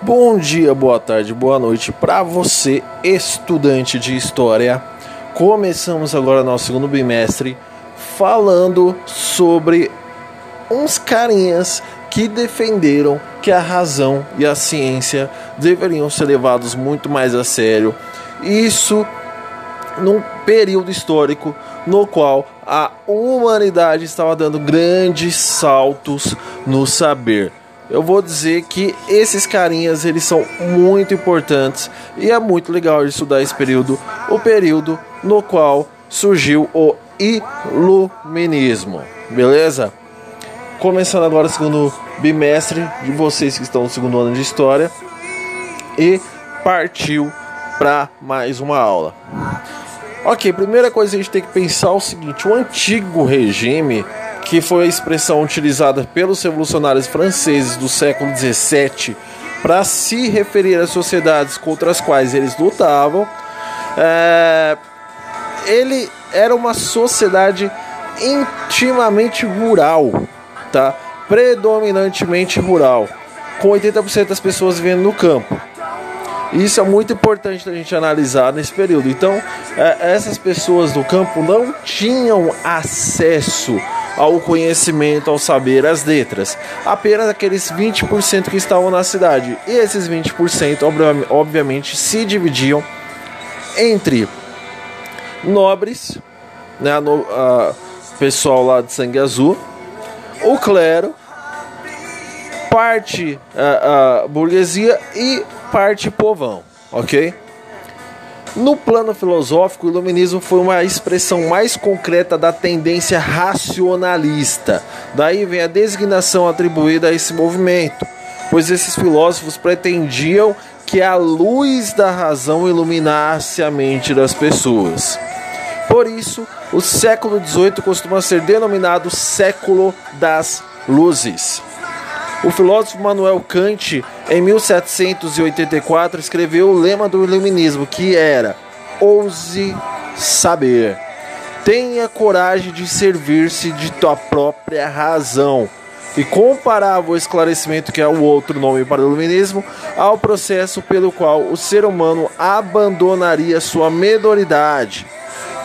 Bom dia, boa tarde, boa noite para você, estudante de história. Começamos agora nosso segundo bimestre falando sobre uns carinhas que defenderam que a razão e a ciência deveriam ser levados muito mais a sério. Isso num período histórico no qual a humanidade estava dando grandes saltos no saber eu vou dizer que esses carinhas eles são muito importantes e é muito legal estudar esse período, o período no qual surgiu o iluminismo, beleza? Começando agora o segundo bimestre de vocês que estão no segundo ano de história e partiu para mais uma aula. Ok, primeira coisa a gente tem que pensar é o seguinte: o antigo regime que foi a expressão utilizada pelos revolucionários franceses do século XVII para se referir às sociedades contra as quais eles lutavam. É, ele era uma sociedade intimamente rural, tá? predominantemente rural, com 80% das pessoas vivendo no campo. Isso é muito importante a gente analisar nesse período. Então, é, essas pessoas do campo não tinham acesso ao conhecimento, ao saber, às letras. Apenas aqueles 20% que estavam na cidade. E esses 20%, obviamente, se dividiam entre nobres, né, no, a, pessoal lá de sangue azul, o clero, parte a, a burguesia e parte povão, ok? No plano filosófico, o iluminismo foi uma expressão mais concreta da tendência racionalista. Daí vem a designação atribuída a esse movimento, pois esses filósofos pretendiam que a luz da razão iluminasse a mente das pessoas. Por isso, o século XVIII costuma ser denominado século das luzes. O filósofo Manuel Kant, em 1784, escreveu o lema do iluminismo, que era: ouse saber. Tenha coragem de servir-se de tua própria razão. E comparava o esclarecimento, que é o outro nome para o iluminismo, ao processo pelo qual o ser humano abandonaria sua medoridade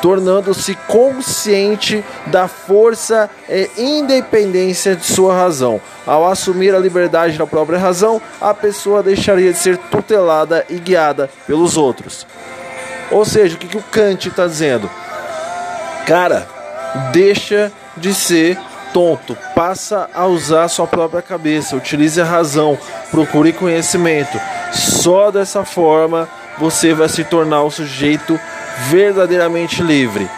tornando-se consciente da força e independência de sua razão. Ao assumir a liberdade da própria razão, a pessoa deixaria de ser tutelada e guiada pelos outros. Ou seja, o que, que o Kant está dizendo? Cara, deixa de ser tonto, passa a usar sua própria cabeça, utilize a razão, procure conhecimento. Só dessa forma você vai se tornar um sujeito verdadeiramente livre.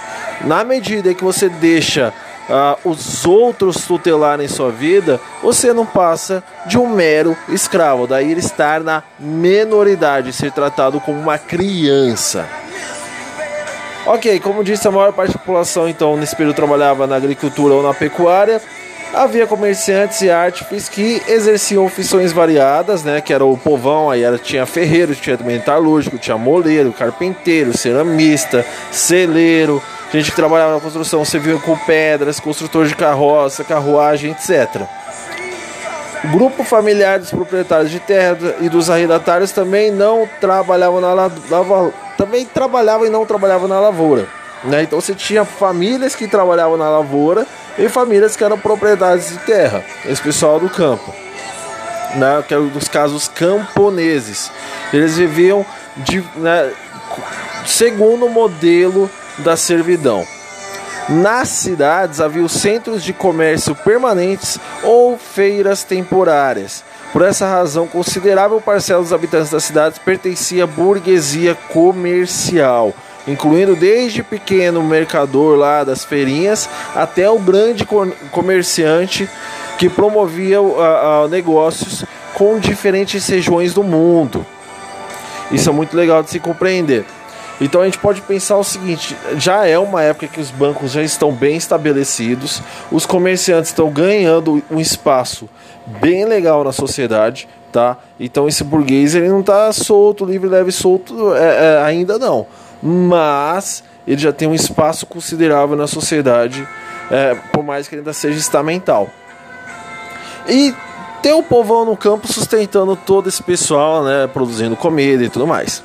Na medida que você deixa uh, os outros tutelarem sua vida, você não passa de um mero escravo. Daí ele estar na menoridade, ser tratado como uma criança. Ok, como disse, a maior parte da população então nesse período trabalhava na agricultura ou na pecuária. Havia comerciantes e artífices que exerciam funções variadas, né? Que era o povão, aí era, tinha ferreiro, tinha metalúrgico, tinha moleiro, carpinteiro, ceramista, celeiro, gente que trabalhava na construção civil com pedras, construtor de carroça, carruagem, etc. O grupo familiar dos proprietários de terra e dos arrendatários também não trabalhavam na lavoura, também trabalhavam e não trabalhavam na lavoura. Né? Então você tinha famílias que trabalhavam na lavoura e famílias que eram propriedades de terra, esse pessoal do campo, né? que eram dos casos camponeses. Eles viviam de, né, segundo o modelo da servidão. Nas cidades havia centros de comércio permanentes ou feiras temporárias. Por essa razão, considerável parcela dos habitantes das cidades pertencia à burguesia comercial incluindo desde pequeno mercador lá das feirinhas até o grande comerciante que promovia uh, uh, negócios com diferentes regiões do mundo. Isso é muito legal de se compreender. Então a gente pode pensar o seguinte: já é uma época que os bancos já estão bem estabelecidos, os comerciantes estão ganhando um espaço bem legal na sociedade, tá? Então esse burguês ele não está solto, livre, leve, solto é, é, ainda não mas ele já tem um espaço considerável na sociedade, é, por mais que ainda seja estamental. E ter o povão no campo sustentando todo esse pessoal, né, produzindo comida e tudo mais.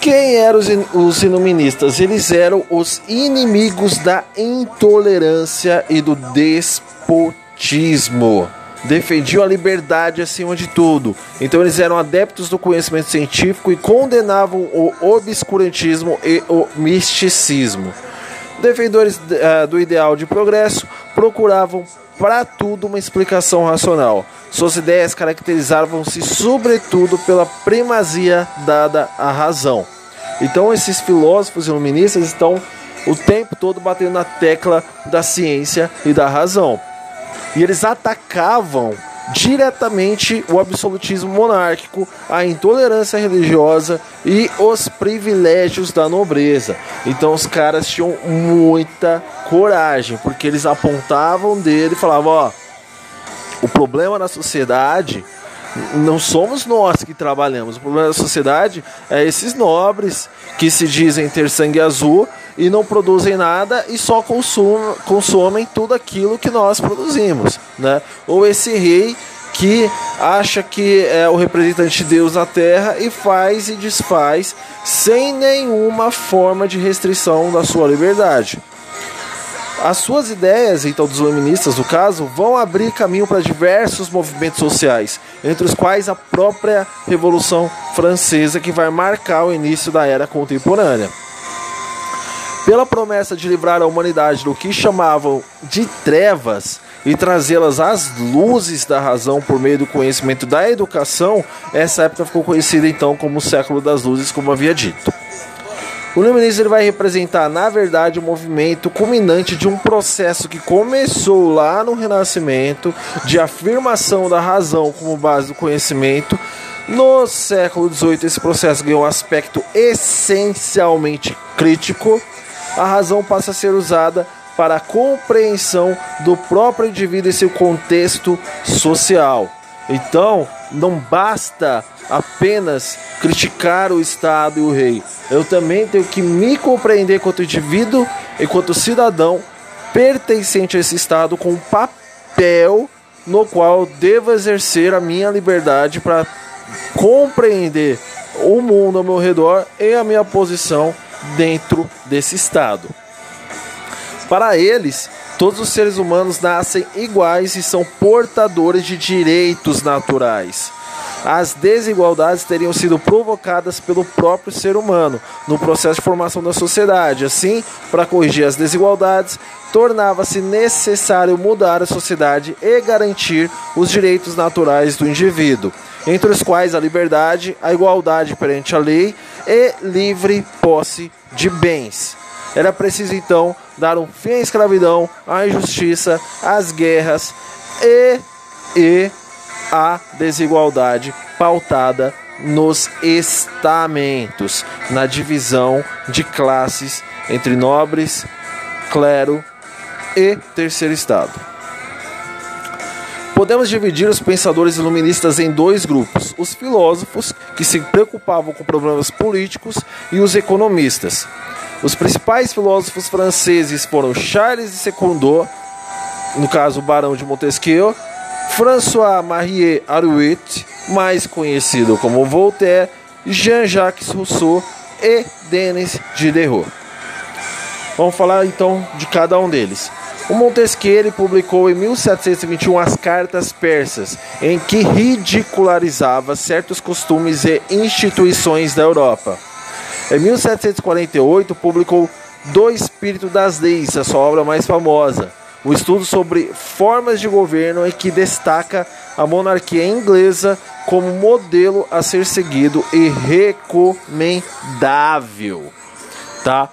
Quem eram os, os iluministas? Eles eram os inimigos da intolerância e do despotismo. Defendiam a liberdade acima de tudo. Então eles eram adeptos do conhecimento científico e condenavam o obscurantismo e o misticismo. Defendores uh, do ideal de progresso procuravam para tudo uma explicação racional. Suas ideias caracterizavam-se sobretudo pela primazia dada à razão. Então esses filósofos iluministas estão o tempo todo batendo na tecla da ciência e da razão. E eles atacavam diretamente o absolutismo monárquico, a intolerância religiosa e os privilégios da nobreza. Então os caras tinham muita coragem, porque eles apontavam dele e falavam, ó, o problema na sociedade não somos nós que trabalhamos. O problema da sociedade é esses nobres que se dizem ter sangue azul e não produzem nada e só consumem, consomem tudo aquilo que nós produzimos, né? Ou esse rei que acha que é o representante de Deus na terra e faz e desfaz sem nenhuma forma de restrição da sua liberdade. As suas ideias, então, dos iluministas, no caso, vão abrir caminho para diversos movimentos sociais, entre os quais a própria Revolução Francesa, que vai marcar o início da era contemporânea. Pela promessa de livrar a humanidade do que chamavam de trevas, e trazê-las às luzes da razão por meio do conhecimento da educação, essa época ficou conhecida então como o século das luzes, como havia dito. O ele vai representar, na verdade, o um movimento culminante de um processo que começou lá no Renascimento, de afirmação da razão como base do conhecimento. No século XVIII, esse processo ganhou um aspecto essencialmente crítico. A razão passa a ser usada para a compreensão do próprio indivíduo e seu contexto social. Então, não basta apenas criticar o Estado e o rei. Eu também tenho que me compreender enquanto indivíduo, enquanto cidadão pertencente a esse Estado com um papel no qual devo exercer a minha liberdade para compreender o mundo ao meu redor e a minha posição dentro desse Estado. Para eles, todos os seres humanos nascem iguais e são portadores de direitos naturais. As desigualdades teriam sido provocadas pelo próprio ser humano no processo de formação da sociedade. Assim, para corrigir as desigualdades, tornava-se necessário mudar a sociedade e garantir os direitos naturais do indivíduo, entre os quais a liberdade, a igualdade perante a lei e livre posse de bens. Era preciso então dar um fim à escravidão, à injustiça, às guerras e, e à desigualdade pautada nos estamentos, na divisão de classes entre nobres, clero e terceiro estado. Podemos dividir os pensadores iluministas em dois grupos: os filósofos, que se preocupavam com problemas políticos, e os economistas, os principais filósofos franceses foram Charles de Secondo, no caso o Barão de Montesquieu, François-Marie Arouet, mais conhecido como Voltaire, Jean-Jacques Rousseau e Denis Diderot. Vamos falar então de cada um deles. O Montesquieu publicou em 1721 as Cartas Persas, em que ridicularizava certos costumes e instituições da Europa. Em 1748, publicou Do Espírito das Leis, a sua obra mais famosa, um estudo sobre formas de governo em que destaca a monarquia inglesa como modelo a ser seguido e recomendável, tá?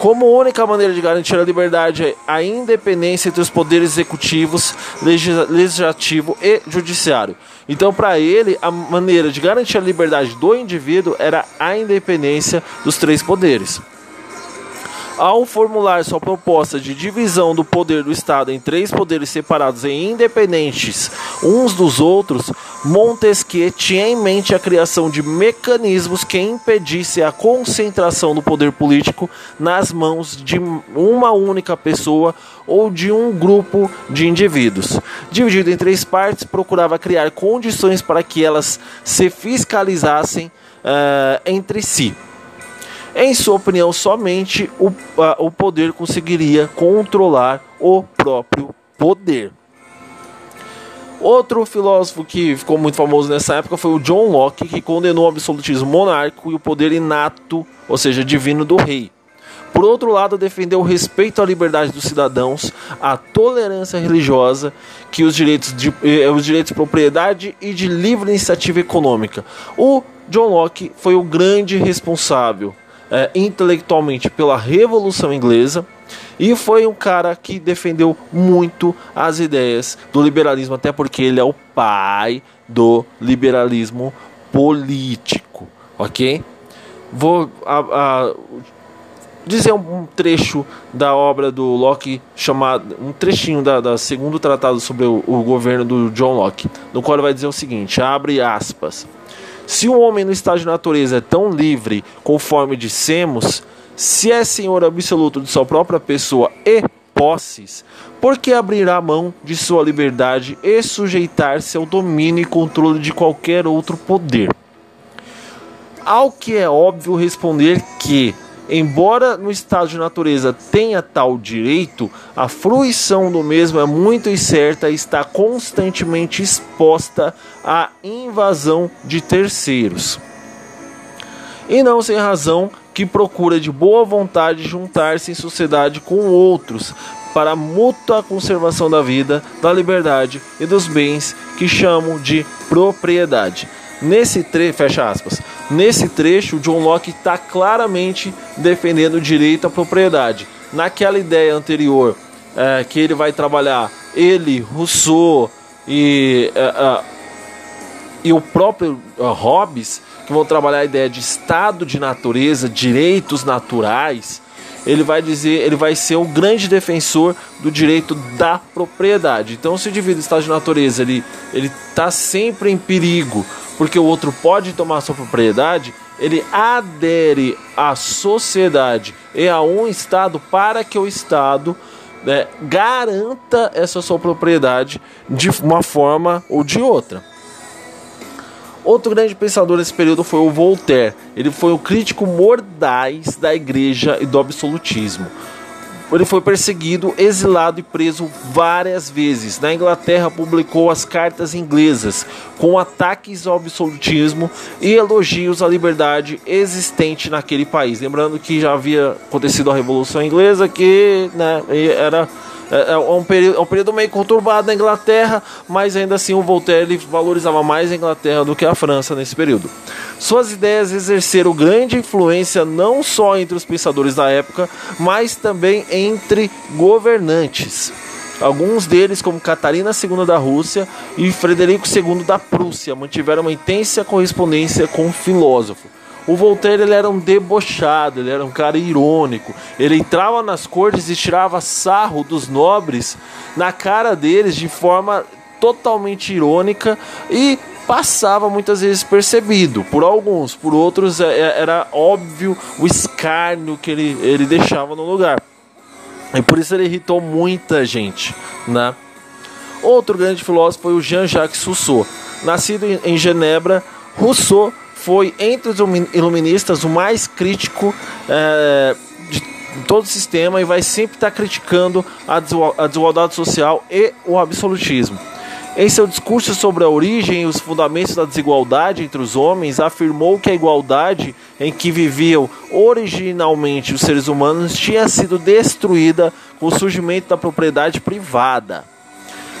Como única maneira de garantir a liberdade, a independência entre os poderes executivos, legislativo e judiciário. Então, para ele, a maneira de garantir a liberdade do indivíduo era a independência dos três poderes. Ao formular sua proposta de divisão do poder do Estado em três poderes separados e independentes uns dos outros, Montesquieu tinha em mente a criação de mecanismos que impedisse a concentração do poder político nas mãos de uma única pessoa ou de um grupo de indivíduos. Dividido em três partes, procurava criar condições para que elas se fiscalizassem uh, entre si. Em sua opinião, somente o, o poder conseguiria controlar o próprio poder. Outro filósofo que ficou muito famoso nessa época foi o John Locke, que condenou o absolutismo monárquico e o poder inato, ou seja, divino do rei. Por outro lado, defendeu o respeito à liberdade dos cidadãos, a tolerância religiosa, que os direitos de, eh, os direitos de propriedade e de livre iniciativa econômica. O John Locke foi o grande responsável é, intelectualmente pela Revolução Inglesa e foi um cara que defendeu muito as ideias do liberalismo, até porque ele é o pai do liberalismo político, ok? Vou a, a, dizer um trecho da obra do Locke chamado um trechinho da, da segundo tratado sobre o, o governo do John Locke, no qual ele vai dizer o seguinte: abre aspas. Se o homem no estado de natureza é tão livre conforme dissemos, se é senhor absoluto de sua própria pessoa e posses, por que abrirá mão de sua liberdade e sujeitar-se ao domínio e controle de qualquer outro poder? Ao que é óbvio responder que Embora no estado de natureza tenha tal direito, a fruição do mesmo é muito incerta e está constantemente exposta à invasão de terceiros. E não sem razão que procura de boa vontade juntar-se em sociedade com outros para a mútua conservação da vida, da liberdade e dos bens que chamam de propriedade. Nesse trecho, fecha aspas, nesse trecho, John Locke está claramente defendendo o direito à propriedade. Naquela ideia anterior, é, que ele vai trabalhar, ele, Rousseau e, é, é, e o próprio é, Hobbes, que vão trabalhar a ideia de estado de natureza, direitos naturais, ele vai dizer, ele vai ser o grande defensor do direito da propriedade. Então, se o indivíduo estado de natureza ele ele está sempre em perigo porque o outro pode tomar sua propriedade, ele adere à sociedade e a um Estado para que o Estado né, garanta essa sua propriedade de uma forma ou de outra. Outro grande pensador nesse período foi o Voltaire. Ele foi o crítico mordaz da igreja e do absolutismo ele foi perseguido, exilado e preso várias vezes. Na Inglaterra, publicou as cartas inglesas, com ataques ao absolutismo e elogios à liberdade existente naquele país. Lembrando que já havia acontecido a Revolução Inglesa, que né, era é, é, um período, é um período meio conturbado na Inglaterra, mas ainda assim o Voltaire ele valorizava mais a Inglaterra do que a França nesse período. Suas ideias exerceram grande influência não só entre os pensadores da época, mas também entre governantes. Alguns deles, como Catarina II da Rússia e Frederico II da Prússia, mantiveram uma intensa correspondência com o filósofo. O Voltaire ele era um debochado, ele era um cara irônico. Ele entrava nas cortes e tirava sarro dos nobres na cara deles de forma totalmente irônica e passava muitas vezes percebido por alguns, por outros é, é, era óbvio o escárnio que ele, ele deixava no lugar. E por isso ele irritou muita gente, né? Outro grande filósofo foi o Jean-Jacques Rousseau. Nascido em Genebra, Rousseau foi entre os iluministas o mais crítico é, de todo o sistema e vai sempre estar criticando a desigualdade social e o absolutismo. Em seu discurso sobre a origem e os fundamentos da desigualdade entre os homens, afirmou que a igualdade em que viviam originalmente os seres humanos tinha sido destruída com o surgimento da propriedade privada.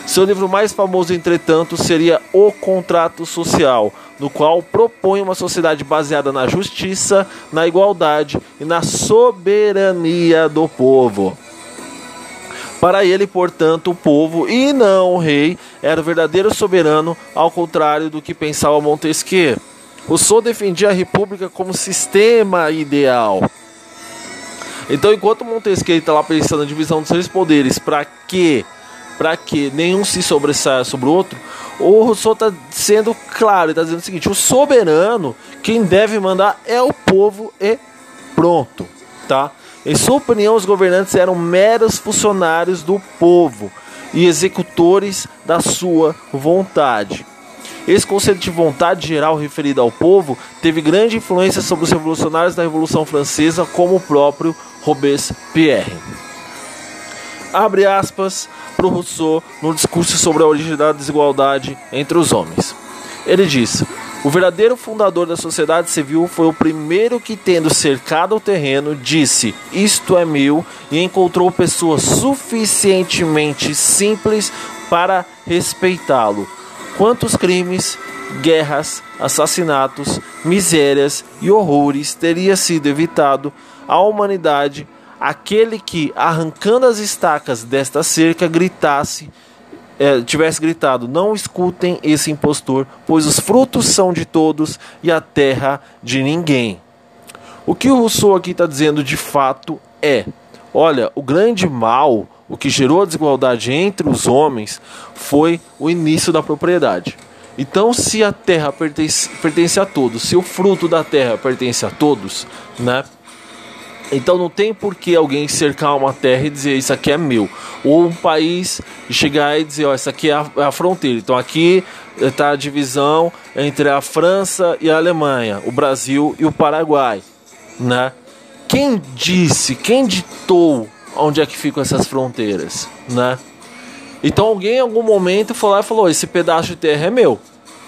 Seu livro mais famoso, entretanto, seria O Contrato Social, no qual propõe uma sociedade baseada na justiça, na igualdade e na soberania do povo. Para ele, portanto, o povo e não o rei era o verdadeiro soberano, ao contrário do que pensava Montesquieu. Rousseau defendia a república como sistema ideal Então, enquanto Montesquieu está lá pensando na divisão dos seus poderes, para que, para que nenhum se sobressaia sobre o outro, o Rousseau está sendo claro, está dizendo o seguinte: o soberano, quem deve mandar é o povo e pronto, tá? Em sua opinião, os governantes eram meros funcionários do povo e executores da sua vontade. Esse conceito de vontade geral referido ao povo teve grande influência sobre os revolucionários da Revolução Francesa, como o próprio Robespierre. Abre aspas para Rousseau no discurso sobre a origem da desigualdade entre os homens. Ele diz: O verdadeiro fundador da sociedade civil foi o primeiro que, tendo cercado o terreno, disse: Isto é meu, e encontrou pessoas suficientemente simples para respeitá-lo quantos crimes, guerras, assassinatos, misérias e horrores teria sido evitado à humanidade aquele que, arrancando as estacas desta cerca, gritasse, é, tivesse gritado: Não escutem esse impostor, pois os frutos são de todos e a terra de ninguém. O que o Rousseau aqui está dizendo de fato é: olha, o grande mal o que gerou a desigualdade entre os homens foi o início da propriedade. Então, se a terra pertence, pertence a todos, se o fruto da terra pertence a todos, né? Então não tem por que alguém cercar uma terra e dizer isso aqui é meu. Ou um país chegar e dizer, ó, isso aqui é a, é a fronteira. Então aqui está a divisão entre a França e a Alemanha, o Brasil e o Paraguai, né? Quem disse, quem ditou onde é que ficam essas fronteiras, né? Então alguém em algum momento foi lá e falou: esse pedaço de terra é meu,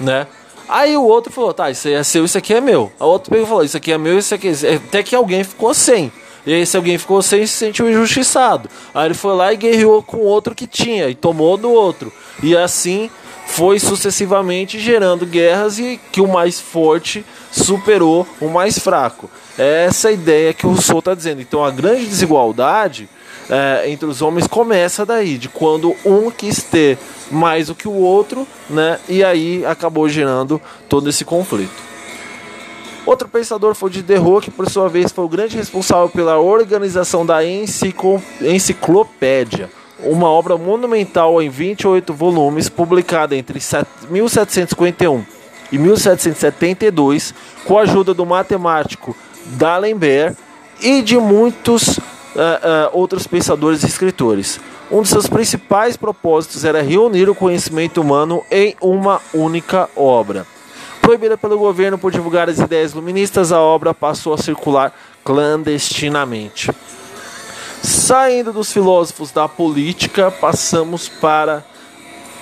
né? Aí o outro falou: tá, isso aí é seu, isso aqui é meu. A outro pegou e falou: isso aqui é meu, isso aqui é. Até que alguém ficou sem. E aí, se alguém ficou sem, se sentiu injustiçado. Aí ele foi lá e guerreou com outro que tinha e tomou do outro. E assim foi sucessivamente gerando guerras e que o mais forte superou o mais fraco. É essa ideia que o Rousseau está dizendo. Então a grande desigualdade é, entre os homens começa daí, de quando um quis ter mais do que o outro, né? E aí acabou gerando todo esse conflito. Outro pensador foi Diderot, que por sua vez foi o grande responsável pela organização da Enciclopédia, uma obra monumental em 28 volumes, publicada entre 1751 e 1772, com a ajuda do matemático D'Alembert e de muitos uh, uh, outros pensadores e escritores. Um de seus principais propósitos era reunir o conhecimento humano em uma única obra. Proibida pelo governo por divulgar as ideias luministas, a obra passou a circular clandestinamente. Saindo dos filósofos da política, passamos para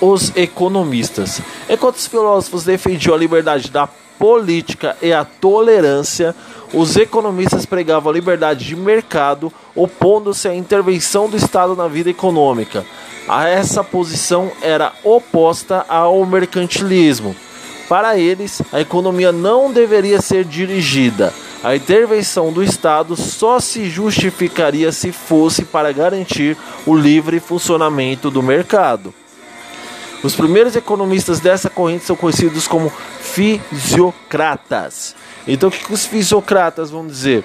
os economistas. Enquanto os filósofos defendiam a liberdade da política e a tolerância, os economistas pregavam a liberdade de mercado, opondo-se à intervenção do Estado na vida econômica. A essa posição era oposta ao mercantilismo. Para eles, a economia não deveria ser dirigida. A intervenção do Estado só se justificaria se fosse para garantir o livre funcionamento do mercado. Os primeiros economistas dessa corrente são conhecidos como fisiocratas. Então, o que os fisiocratas vão dizer?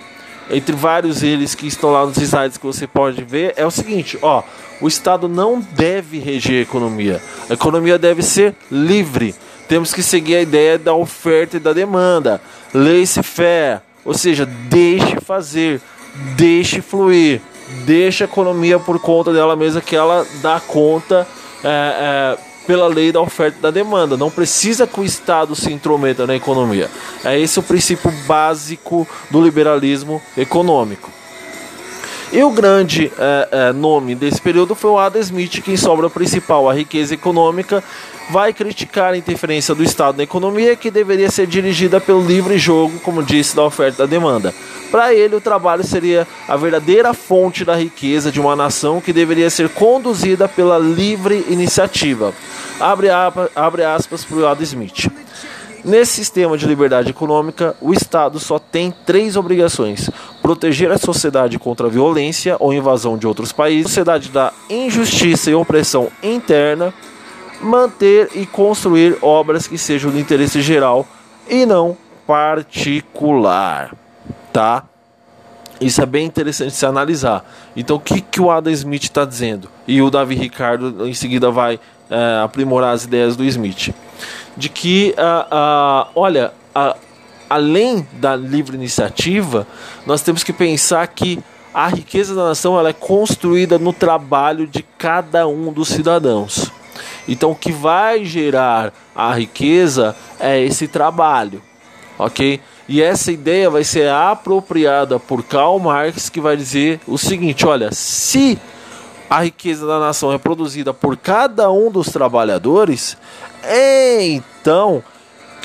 Entre vários eles que estão lá nos slides que você pode ver, é o seguinte: ó, o Estado não deve reger a economia. A economia deve ser livre. Temos que seguir a ideia da oferta e da demanda. Laissez-faire, ou seja, deixe fazer, deixe fluir, deixe a economia por conta dela mesma, que ela dá conta. É, é, pela lei da oferta e da demanda. Não precisa que o Estado se intrometa na economia. É esse o princípio básico do liberalismo econômico. E o grande é, é, nome desse período foi o Adam Smith, que em sua obra principal, A Riqueza Econômica, vai criticar a interferência do Estado na economia, que deveria ser dirigida pelo livre jogo, como disse, da oferta e da demanda. Para ele, o trabalho seria a verdadeira fonte da riqueza de uma nação que deveria ser conduzida pela livre iniciativa. Abre, abre aspas para o Adam Smith. Nesse sistema de liberdade econômica, o Estado só tem três obrigações: proteger a sociedade contra a violência ou invasão de outros países, sociedade da injustiça e opressão interna, manter e construir obras que sejam do interesse geral e não particular, tá? Isso é bem interessante se analisar. Então, o que, que o Adam Smith está dizendo? E o Davi Ricardo, em seguida, vai é, aprimorar as ideias do Smith. De que, uh, uh, olha, uh, além da livre iniciativa, nós temos que pensar que a riqueza da nação ela é construída no trabalho de cada um dos cidadãos. Então, o que vai gerar a riqueza é esse trabalho, ok? E essa ideia vai ser apropriada por Karl Marx, que vai dizer o seguinte: olha, se a riqueza da nação é produzida por cada um dos trabalhadores, então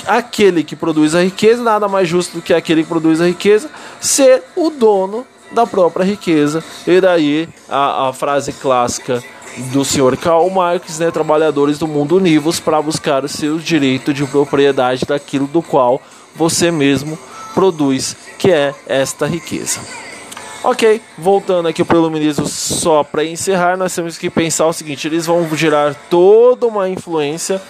aquele que produz a riqueza nada mais justo do que aquele que produz a riqueza ser o dono da própria riqueza. E daí a, a frase clássica do senhor Karl Marx, né, trabalhadores do mundo univos para buscar o seu direito de propriedade daquilo do qual você mesmo produz, que é esta riqueza. Ok, voltando aqui para o iluminismo, só para encerrar, nós temos que pensar o seguinte: eles vão gerar toda uma influência.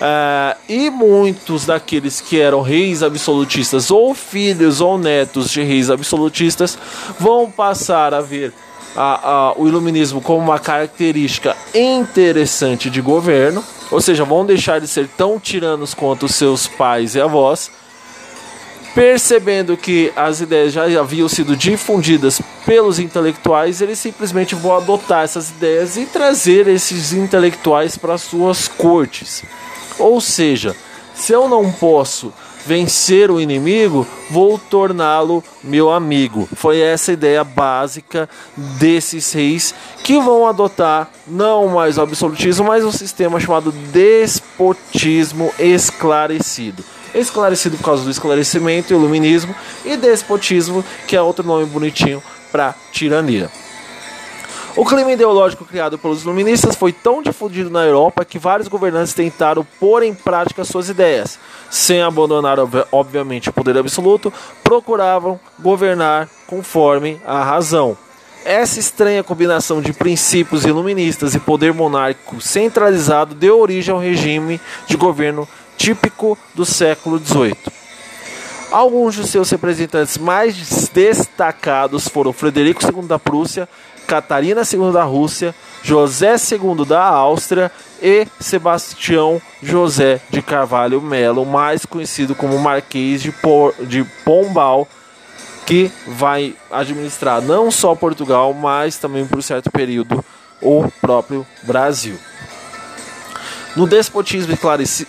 Uh, e muitos daqueles que eram reis absolutistas, ou filhos ou netos de reis absolutistas, vão passar a ver a, a, o iluminismo como uma característica interessante de governo, ou seja, vão deixar de ser tão tiranos quanto seus pais e avós Percebendo que as ideias já haviam sido difundidas pelos intelectuais, eles simplesmente vão adotar essas ideias e trazer esses intelectuais para suas cortes. Ou seja, se eu não posso vencer o inimigo, vou torná-lo meu amigo. Foi essa a ideia básica desses reis que vão adotar não mais o absolutismo, mas um sistema chamado despotismo esclarecido esclarecido por causa do esclarecimento, iluminismo e despotismo, que é outro nome bonitinho para tirania. O clima ideológico criado pelos iluministas foi tão difundido na Europa que vários governantes tentaram pôr em prática suas ideias. Sem abandonar, obviamente, o poder absoluto, procuravam governar conforme a razão. Essa estranha combinação de princípios iluministas e poder monárquico centralizado deu origem ao regime de governo típico do século XVIII. Alguns de seus representantes mais destacados foram Frederico II da Prússia, Catarina II da Rússia, José II da Áustria e Sebastião José de Carvalho Melo, mais conhecido como Marquês de, Por, de Pombal, que vai administrar não só Portugal, mas também por certo período o próprio Brasil. No despotismo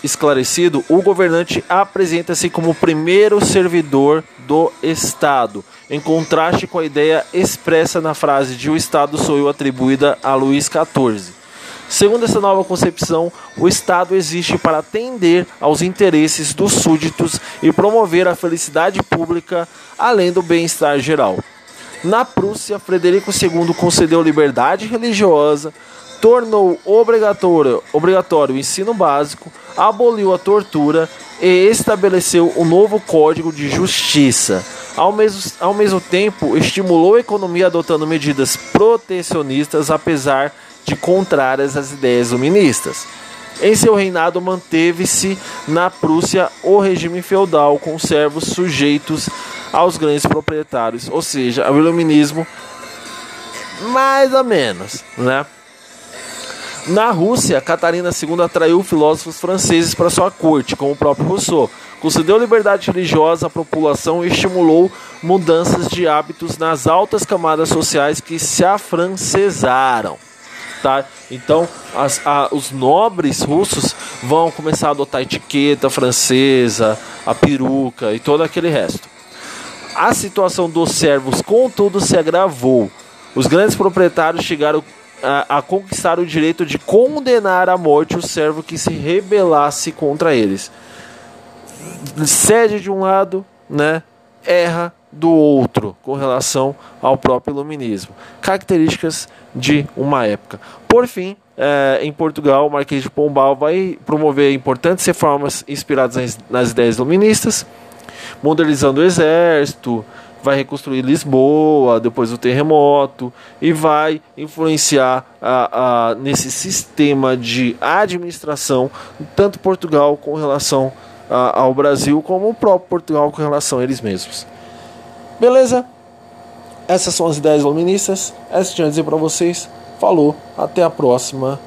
esclarecido, o governante apresenta-se como o primeiro servidor do Estado, em contraste com a ideia expressa na frase de o Estado sou eu atribuída a Luís XIV. Segundo essa nova concepção, o Estado existe para atender aos interesses dos súditos e promover a felicidade pública, além do bem-estar geral. Na Prússia, Frederico II concedeu liberdade religiosa, tornou obrigatório, obrigatório o ensino básico, aboliu a tortura e estabeleceu um novo Código de Justiça. Ao mesmo, ao mesmo tempo, estimulou a economia adotando medidas protecionistas, apesar de contrárias às ideias iluministas. Em seu reinado, manteve-se na Prússia o regime feudal, com servos sujeitos aos grandes proprietários, ou seja, o iluminismo, mais ou menos, né? Na Rússia, Catarina II atraiu filósofos franceses para sua corte, como o próprio Rousseau. Concedeu liberdade religiosa à população e estimulou mudanças de hábitos nas altas camadas sociais que se afrancesaram. Tá? Então, as, a, os nobres russos vão começar a adotar a etiqueta francesa, a peruca e todo aquele resto. A situação dos servos, contudo, se agravou. Os grandes proprietários chegaram a, a, conquistar o direito de condenar à morte o servo que se rebelasse contra eles. Cede de um lado, né? Erra do outro com relação ao próprio iluminismo. Características de uma época. Por fim, é, em Portugal, o Marquês de Pombal vai promover importantes reformas inspiradas nas, nas ideias iluministas, modernizando o exército, vai reconstruir Lisboa depois do terremoto e vai influenciar a, a, nesse sistema de administração tanto Portugal com relação a, ao Brasil como o próprio Portugal com relação a eles mesmos. Beleza? Essas são as ideias iluministas. Essas tinha a dizer para vocês. Falou, até a próxima.